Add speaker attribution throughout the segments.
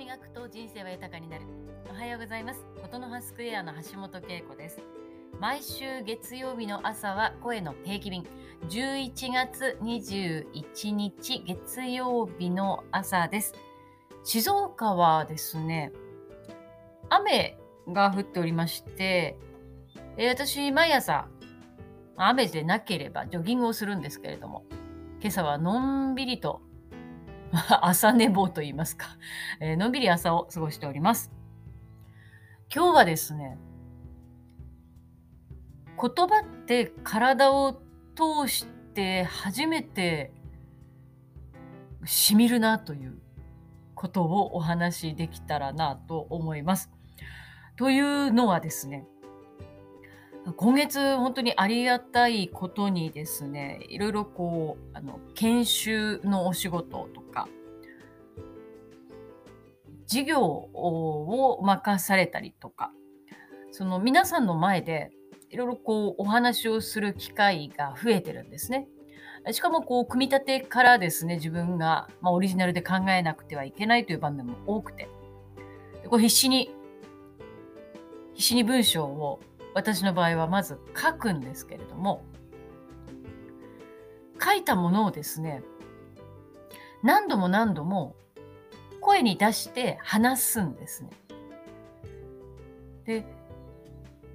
Speaker 1: 磨くと人生は豊かになる。おはようございます。ことの葉スクエアの橋本恵子です。毎週月曜日の朝は声の定期便。11月21日月曜日の朝です。静岡はですね雨が降っておりましてえ私毎朝雨でなければジョギングをするんですけれども今朝はのんびりと 朝寝坊と言いますか、えー、のんびり朝を過ごしております。今日はですね、言葉って体を通して初めてしみるなということをお話しできたらなと思います。というのはですね、今月本当にありがたいことにですね、いろいろこう、あの、研修のお仕事とか、事業を任されたりとか、その皆さんの前でいろいろこうお話をする機会が増えてるんですね。しかもこう組み立てからですね、自分が、まあ、オリジナルで考えなくてはいけないという場面も多くて、こう必死に、必死に文章を私の場合はまず書くんですけれども、書いたものをですね、何度も何度も声に出して話すんですね。で、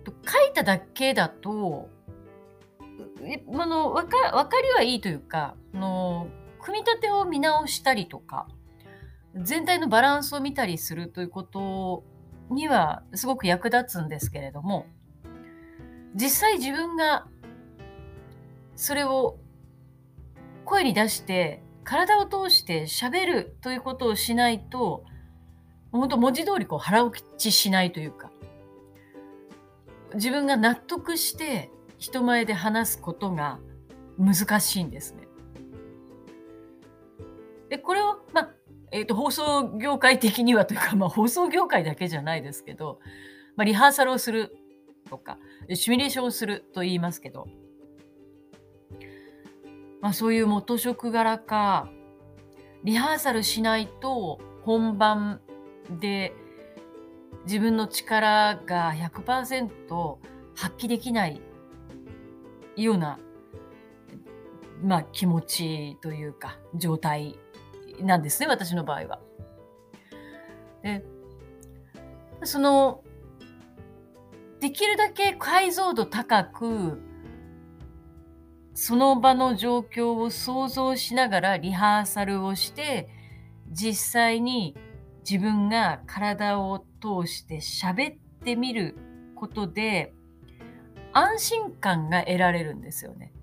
Speaker 1: 書いただけだと、あの分か分かりはいいというかの組み立てを見直したりとか全体のバランスを見たりするということにはすごく役立つんですけれども実際自分がそれを声に出して体を通して喋るということをしないと本当文字通りこう腹落ちしないというか自分が納得して人前で話すことが難しいんですね。でこれを、まあえーと、放送業界的にはというか、まあ、放送業界だけじゃないですけど、まあ、リハーサルをするとか、シミュレーションすると言いますけど、まあ、そういう元職柄か、リハーサルしないと本番で自分の力が100%発揮できないような、まあ、気持ちというか状態なんですね私の場合は。でそのできるだけ解像度高くその場の状況を想像しながらリハーサルをして実際に自分が体を通して喋ってみることで安心感が得られるんですよね。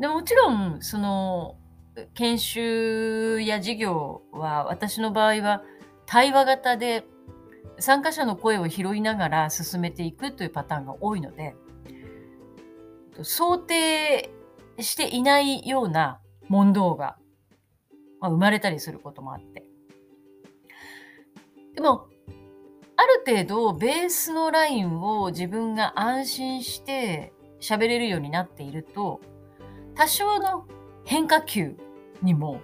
Speaker 1: でもちろんその研修や授業は私の場合は対話型で参加者の声を拾いながら進めていくというパターンが多いので想定していないような問答が、生まれたりすることもあってでもある程度ベースのラインを自分が安心して喋れるようになっていると多少の変化球にも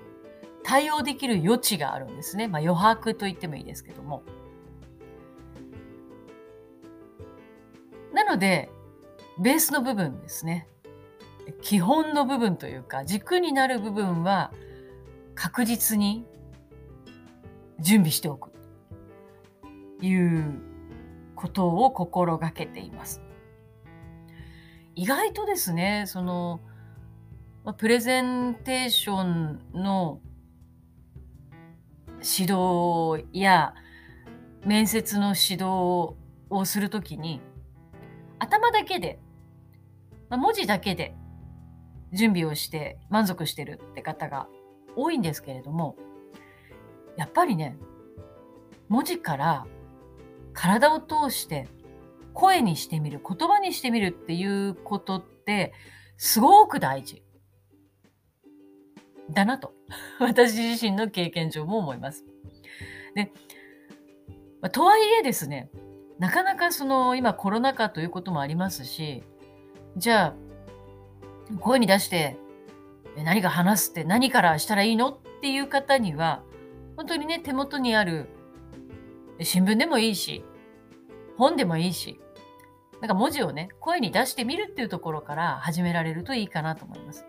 Speaker 1: 対応できる余地があるんですね。まあ、余白と言ってもいいですけども。ので、ベースの部分ですね。基本の部分というか、軸になる部分は確実に準備しておくということを心がけています。意外とですね、その、プレゼンテーションの指導や面接の指導をするときに頭だけでまあ、文字だけで準備をして満足してるって方が多いんですけれどもやっぱりね文字から体を通して声にしてみる言葉にしてみるっていうことってすごく大事だなと私自身の経験上も思います。で、とはいえですねなかなかその今コロナ禍ということもありますしじゃあ、声に出して何か話すって何からしたらいいのってっていう方には、本当にね、手元にある新聞でもいいし、本でもいいし、なんか文字をね、声に出してみるっていうところから始められるといいかなと思います。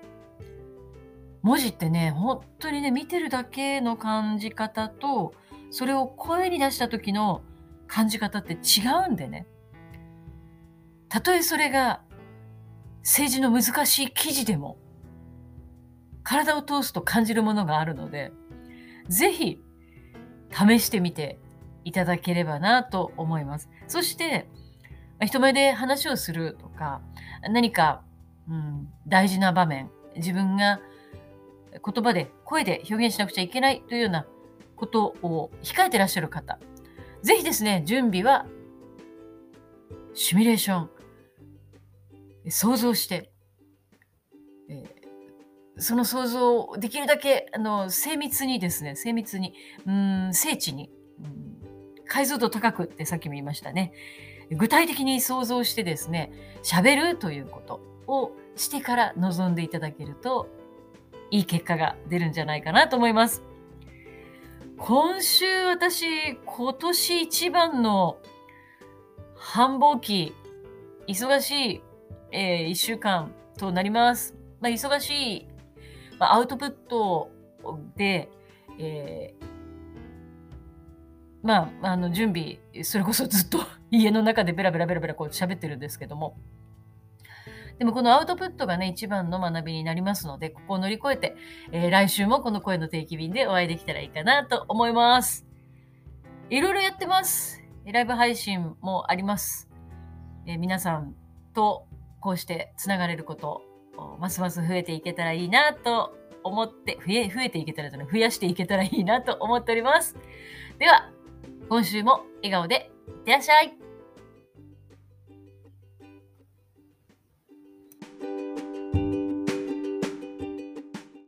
Speaker 1: 文字ってね、本当にね、見てるだけの感じ方と、それを声に出した時の感じ方って違うんでね。たとえそれが政治の難しい記事でも、体を通すと感じるものがあるので、ぜひ試してみていただければなと思います。そして、人前で話をするとか、何か、うん、大事な場面、自分が言葉で、声で表現しなくちゃいけないというようなことを控えてらっしゃる方、ぜひですね、準備は、シミュレーション、想像して、えー、その想像をできるだけあの精密にですね、精密に、うん、精緻に、うん、解像度高くってさっきも言いましたね。具体的に想像してですね、喋るということをしてから臨んでいただけると、いい結果が出るんじゃないかなと思います。今週私、今年一番の繁忙期、忙しい、えー、一週間となります。まあ、忙しい、まあ、アウトプットで、えー、まあ、あの、準備、それこそずっと 家の中でベラベラベラベラこう喋ってるんですけども。でもこのアウトプットがね、一番の学びになりますので、ここを乗り越えて、えー、来週もこの声の定期便でお会いできたらいいかなと思います。いろいろやってます。ライブ配信もあります。えー、皆さんとこうしてつながれること、ますます増えていけたらいいなと思って、増え、増えていけたらじゃな、増やしていけたらいいなと思っております。では、今週も笑顔でいってらっしゃい。